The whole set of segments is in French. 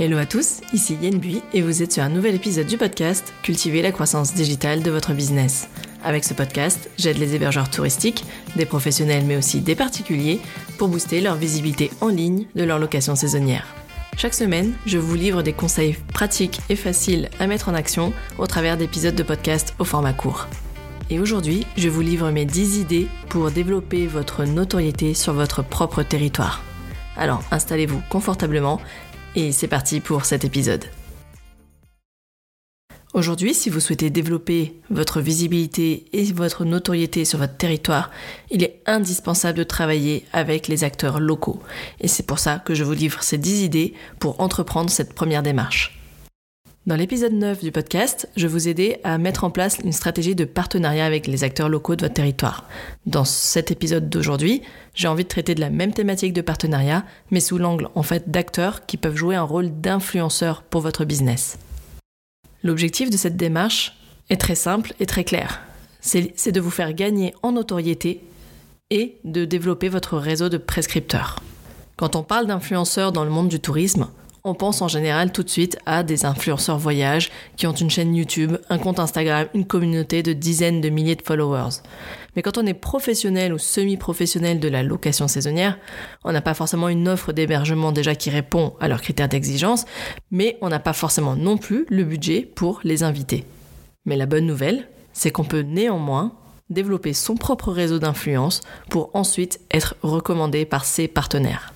Hello à tous, ici Yen Bui et vous êtes sur un nouvel épisode du podcast Cultiver la croissance digitale de votre business. Avec ce podcast, j'aide les hébergeurs touristiques, des professionnels mais aussi des particuliers, pour booster leur visibilité en ligne de leur location saisonnière. Chaque semaine, je vous livre des conseils pratiques et faciles à mettre en action au travers d'épisodes de podcast au format court. Et aujourd'hui, je vous livre mes 10 idées pour développer votre notoriété sur votre propre territoire. Alors installez-vous confortablement et c'est parti pour cet épisode. Aujourd'hui, si vous souhaitez développer votre visibilité et votre notoriété sur votre territoire, il est indispensable de travailler avec les acteurs locaux. Et c'est pour ça que je vous livre ces 10 idées pour entreprendre cette première démarche. Dans l'épisode 9 du podcast, je vous aidais à mettre en place une stratégie de partenariat avec les acteurs locaux de votre territoire. Dans cet épisode d'aujourd'hui, j'ai envie de traiter de la même thématique de partenariat, mais sous l'angle en fait d'acteurs qui peuvent jouer un rôle d'influenceurs pour votre business. L'objectif de cette démarche est très simple et très clair. C'est de vous faire gagner en notoriété et de développer votre réseau de prescripteurs. Quand on parle d'influenceurs dans le monde du tourisme, on pense en général tout de suite à des influenceurs voyage qui ont une chaîne YouTube, un compte Instagram, une communauté de dizaines de milliers de followers. Mais quand on est professionnel ou semi-professionnel de la location saisonnière, on n'a pas forcément une offre d'hébergement déjà qui répond à leurs critères d'exigence, mais on n'a pas forcément non plus le budget pour les inviter. Mais la bonne nouvelle, c'est qu'on peut néanmoins développer son propre réseau d'influence pour ensuite être recommandé par ses partenaires.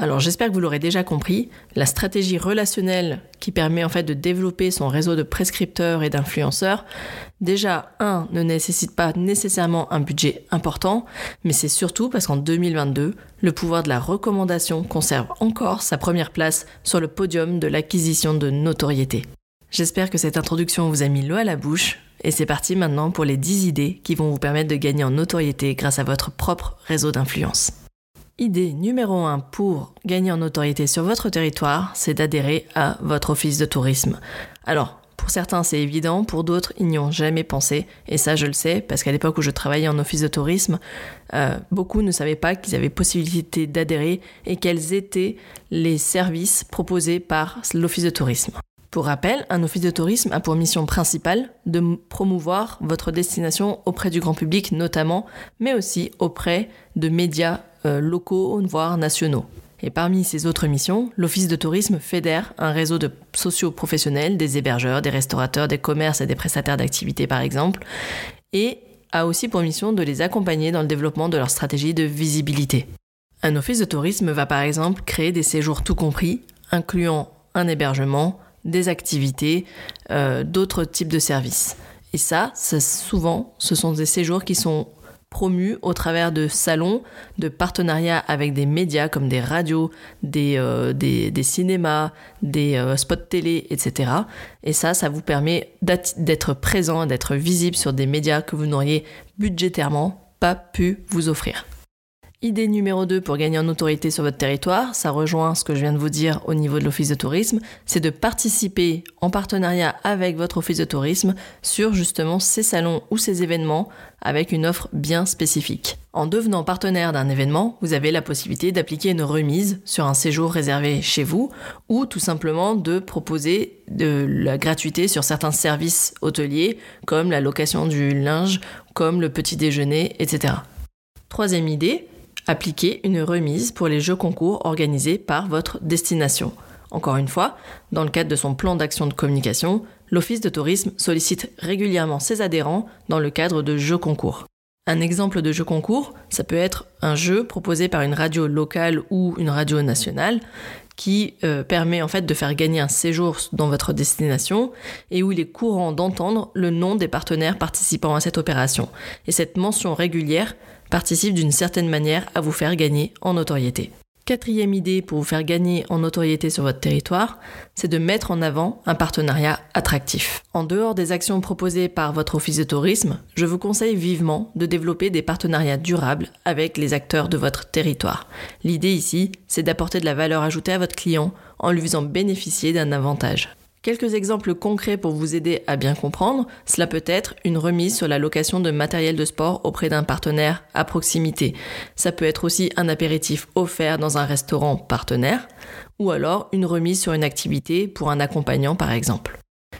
Alors j'espère que vous l'aurez déjà compris, la stratégie relationnelle qui permet en fait de développer son réseau de prescripteurs et d'influenceurs, déjà un ne nécessite pas nécessairement un budget important, mais c'est surtout parce qu'en 2022, le pouvoir de la recommandation conserve encore sa première place sur le podium de l'acquisition de notoriété. J'espère que cette introduction vous a mis l'eau à la bouche. Et c'est parti maintenant pour les 10 idées qui vont vous permettre de gagner en notoriété grâce à votre propre réseau d'influence. Idée numéro 1 pour gagner en notoriété sur votre territoire, c'est d'adhérer à votre office de tourisme. Alors, pour certains c'est évident, pour d'autres ils n'y ont jamais pensé, et ça je le sais, parce qu'à l'époque où je travaillais en office de tourisme, euh, beaucoup ne savaient pas qu'ils avaient possibilité d'adhérer et quels étaient les services proposés par l'office de tourisme. Pour rappel, un office de tourisme a pour mission principale de promouvoir votre destination auprès du grand public notamment, mais aussi auprès de médias locaux, voire nationaux. Et parmi ces autres missions, l'Office de tourisme fédère un réseau de socio-professionnels, des hébergeurs, des restaurateurs, des commerces et des prestataires d'activités par exemple, et a aussi pour mission de les accompagner dans le développement de leur stratégie de visibilité. Un office de tourisme va par exemple créer des séjours tout compris, incluant un hébergement, des activités, euh, d'autres types de services. Et ça, ça, souvent, ce sont des séjours qui sont promu au travers de salons, de partenariats avec des médias comme des radios, des, euh, cinémas, des euh, spots télé, etc. Et ça, ça vous permet d'être présent, d'être visible sur des médias que vous n'auriez budgétairement pas pu vous offrir. Idée numéro 2 pour gagner en autorité sur votre territoire, ça rejoint ce que je viens de vous dire au niveau de l'office de tourisme, c'est de participer en partenariat avec votre office de tourisme sur justement ces salons ou ces événements avec une offre bien spécifique. En devenant partenaire d'un événement, vous avez la possibilité d'appliquer une remise sur un séjour réservé chez vous ou tout simplement de proposer de la gratuité sur certains services hôteliers comme la location du linge, comme le petit déjeuner, etc. Troisième idée, appliquer une remise pour les jeux concours organisés par votre destination. Encore une fois, dans le cadre de son plan d'action de communication, l'Office de tourisme sollicite régulièrement ses adhérents dans le cadre de jeux concours. Un exemple de jeu concours, ça peut être un jeu proposé par une radio locale ou une radio nationale qui euh, permet en fait de faire gagner un séjour dans votre destination et où il est courant d'entendre le nom des partenaires participant à cette opération. Et cette mention régulière participe d'une certaine manière à vous faire gagner en notoriété. Quatrième idée pour vous faire gagner en notoriété sur votre territoire, c'est de mettre en avant un partenariat attractif. En dehors des actions proposées par votre office de tourisme, je vous conseille vivement de développer des partenariats durables avec les acteurs de votre territoire. L'idée ici, c'est d'apporter de la valeur ajoutée à votre client en lui faisant bénéficier d'un avantage. Quelques exemples concrets pour vous aider à bien comprendre, cela peut être une remise sur la location de matériel de sport auprès d'un partenaire à proximité. Ça peut être aussi un apéritif offert dans un restaurant partenaire, ou alors une remise sur une activité pour un accompagnant par exemple.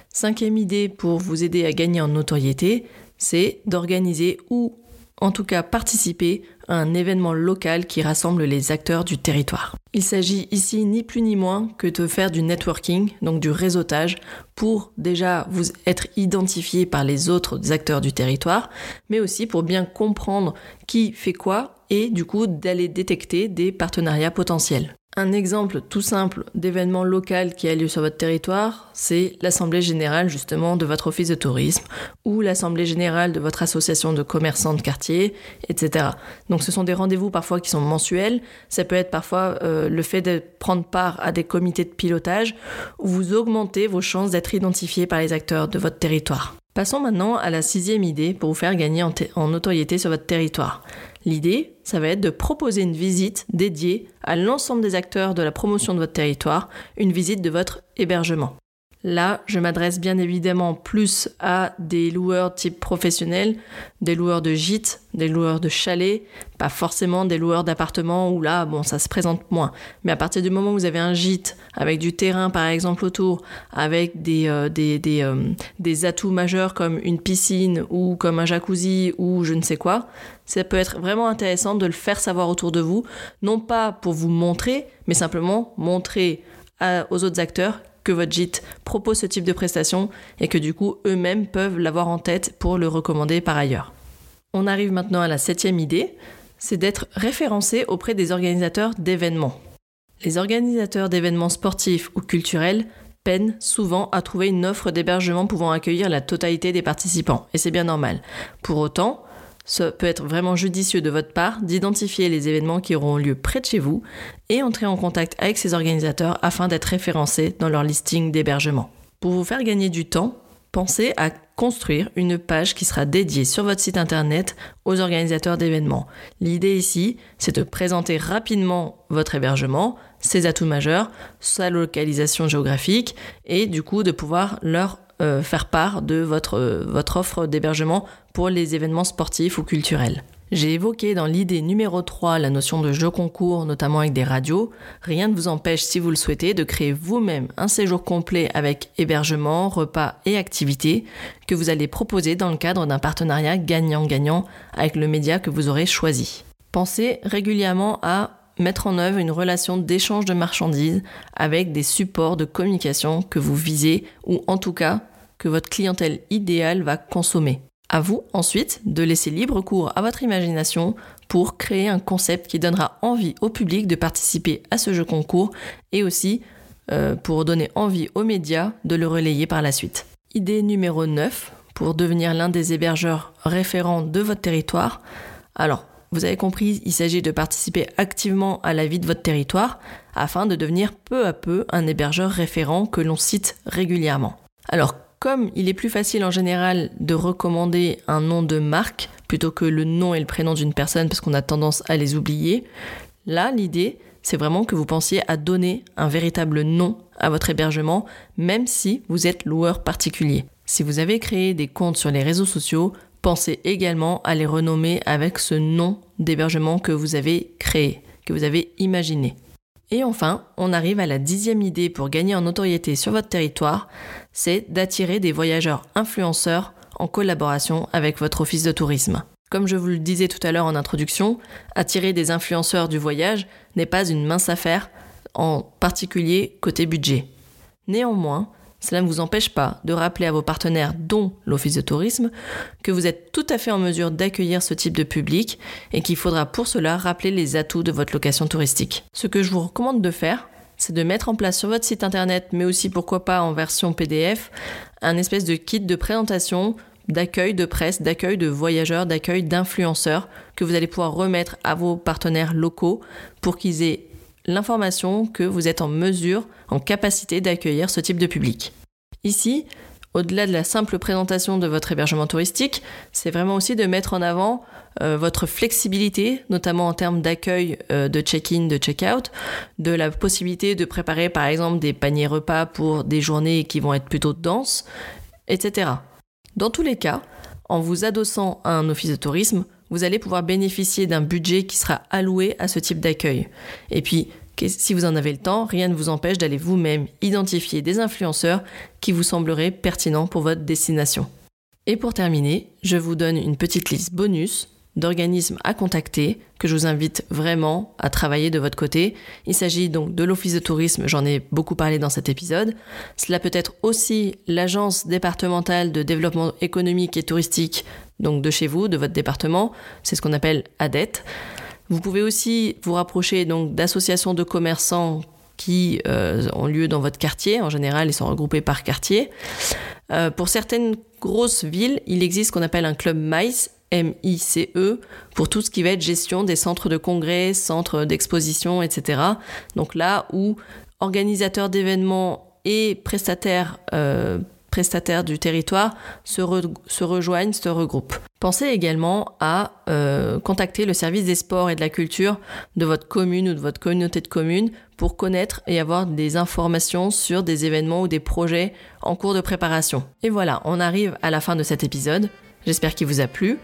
Cinquième idée pour vous aider à gagner en notoriété, c'est d'organiser ou en tout cas participer un événement local qui rassemble les acteurs du territoire. Il s'agit ici ni plus ni moins que de faire du networking, donc du réseautage, pour déjà vous être identifié par les autres acteurs du territoire, mais aussi pour bien comprendre qui fait quoi et du coup d'aller détecter des partenariats potentiels. Un exemple tout simple d'événement local qui a lieu sur votre territoire, c'est l'assemblée générale justement de votre office de tourisme ou l'assemblée générale de votre association de commerçants de quartier, etc. Donc ce sont des rendez-vous parfois qui sont mensuels. Ça peut être parfois euh, le fait de prendre part à des comités de pilotage où vous augmentez vos chances d'être identifié par les acteurs de votre territoire. Passons maintenant à la sixième idée pour vous faire gagner en, notoriété sur votre territoire. L'idée, ça va être de proposer une visite dédiée à l'ensemble des acteurs de la promotion de votre territoire, une visite de votre hébergement. Là, je m'adresse bien évidemment plus à des loueurs type professionnels, des loueurs de gîtes, des loueurs de chalets, pas forcément des loueurs d'appartements où là, bon, ça se présente moins. Mais à partir du moment où vous avez un gîte avec du terrain par exemple autour, avec des, euh, des, des, euh, des atouts majeurs comme une piscine ou comme un jacuzzi ou je ne sais quoi, ça peut être vraiment intéressant de le faire savoir autour de vous, non pas pour vous montrer, mais simplement montrer aux autres acteurs que votre gîte propose ce type de prestation et que du coup eux-mêmes peuvent l'avoir en tête pour le recommander par ailleurs. On arrive maintenant à la septième idée, c'est d'être référencé auprès des organisateurs d'événements. Les organisateurs d'événements sportifs ou culturels peinent souvent à trouver une offre d'hébergement pouvant accueillir la totalité des participants, et c'est bien normal. Pour autant, ce peut être vraiment judicieux de votre part d'identifier les événements qui auront lieu près de chez vous et entrer en contact avec ces organisateurs afin d'être référencés dans leur listing d'hébergement. Pour vous faire gagner du temps, pensez à construire une page qui sera dédiée sur votre site internet aux organisateurs d'événements. L'idée ici, c'est de présenter rapidement votre hébergement, ses atouts majeurs, sa localisation géographique et du coup de pouvoir leur euh, faire part de votre, euh, votre offre d'hébergement pour les événements sportifs ou culturels. J'ai évoqué dans l'idée numéro 3 la notion de jeu concours, notamment avec des radios. Rien ne vous empêche, si vous le souhaitez, de créer vous-même un séjour complet avec hébergement, repas et activités que vous allez proposer dans le cadre d'un partenariat gagnant-gagnant avec le média que vous aurez choisi. Pensez régulièrement à mettre en œuvre une relation d'échange de marchandises avec des supports de communication que vous visez ou en tout cas que votre clientèle idéale va consommer. À vous ensuite de laisser libre cours à votre imagination pour créer un concept qui donnera envie au public de participer à ce jeu concours et aussi euh, pour donner envie aux médias de le relayer par la suite. Idée numéro 9 pour devenir l'un des hébergeurs référents de votre territoire. Alors, vous avez compris, il s'agit de participer activement à la vie de votre territoire afin de devenir peu à peu un hébergeur référent que l'on cite régulièrement. Alors, comme il est plus facile en général de recommander un nom de marque plutôt que le nom et le prénom d'une personne parce qu'on a tendance à les oublier, là l'idée c'est vraiment que vous pensiez à donner un véritable nom à votre hébergement même si vous êtes loueur particulier. Si vous avez créé des comptes sur les réseaux sociaux, pensez également à les renommer avec ce nom d'hébergement que vous avez créé, que vous avez imaginé. Et enfin, on arrive à la dixième idée pour gagner en notoriété sur votre territoire, c'est d'attirer des voyageurs influenceurs en collaboration avec votre office de tourisme. Comme je vous le disais tout à l'heure en introduction, attirer des influenceurs du voyage n'est pas une mince affaire, en particulier côté budget. Néanmoins, cela ne vous empêche pas de rappeler à vos partenaires, dont l'Office de tourisme, que vous êtes tout à fait en mesure d'accueillir ce type de public et qu'il faudra pour cela rappeler les atouts de votre location touristique. Ce que je vous recommande de faire, c'est de mettre en place sur votre site internet, mais aussi pourquoi pas en version PDF, un espèce de kit de présentation d'accueil de presse, d'accueil de voyageurs, d'accueil d'influenceurs que vous allez pouvoir remettre à vos partenaires locaux pour qu'ils aient l'information que vous êtes en mesure, en capacité d'accueillir ce type de public. Ici, au-delà de la simple présentation de votre hébergement touristique, c'est vraiment aussi de mettre en avant euh, votre flexibilité, notamment en termes d'accueil euh, de check-in, de check-out, de la possibilité de préparer par exemple des paniers repas pour des journées qui vont être plutôt denses, etc. Dans tous les cas, en vous adossant à un office de tourisme, vous allez pouvoir bénéficier d'un budget qui sera alloué à ce type d'accueil. Et puis, si vous en avez le temps, rien ne vous empêche d'aller vous-même identifier des influenceurs qui vous sembleraient pertinents pour votre destination. Et pour terminer, je vous donne une petite liste bonus d'organismes à contacter que je vous invite vraiment à travailler de votre côté. Il s'agit donc de l'Office de tourisme, j'en ai beaucoup parlé dans cet épisode. Cela peut être aussi l'Agence départementale de développement économique et touristique, donc de chez vous, de votre département, c'est ce qu'on appelle ADET. Vous pouvez aussi vous rapprocher donc d'associations de commerçants qui euh, ont lieu dans votre quartier. En général, ils sont regroupés par quartier. Euh, pour certaines grosses villes, il existe ce qu'on appelle un club MICE, M-I-C-E, pour tout ce qui va être gestion des centres de congrès, centres d'exposition, etc. Donc là où organisateurs d'événements et prestataires euh, prestataires du territoire se, rejoignent, se regroupent. Pensez également à euh, contacter le service des sports et de la culture de votre commune ou de votre communauté de communes pour connaître et avoir des informations sur des événements ou des projets en cours de préparation. Et voilà, on arrive à la fin de cet épisode. J'espère qu'il vous a plu.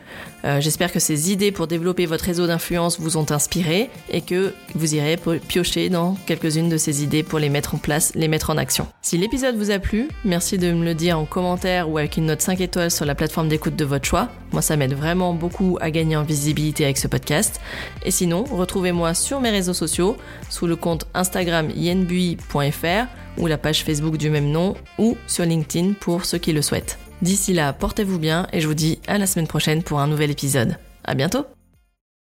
Euh, j'espère que ces idées pour développer votre réseau d'influence vous ont inspiré et que vous irez piocher dans quelques-unes de ces idées pour les mettre en place, les mettre en action. Si l'épisode vous a plu, merci de me le dire en commentaire ou avec une note 5 étoiles sur la plateforme d'écoute de votre choix. Moi, ça m'aide vraiment beaucoup à gagner en visibilité avec ce podcast. Et sinon, retrouvez-moi sur mes réseaux sociaux sous le compte Instagram yenbui.fr ou la page Facebook du même nom ou sur LinkedIn pour ceux qui le souhaitent. D'ici là, portez-vous bien et je vous dis à la semaine prochaine pour un nouvel épisode. À bientôt!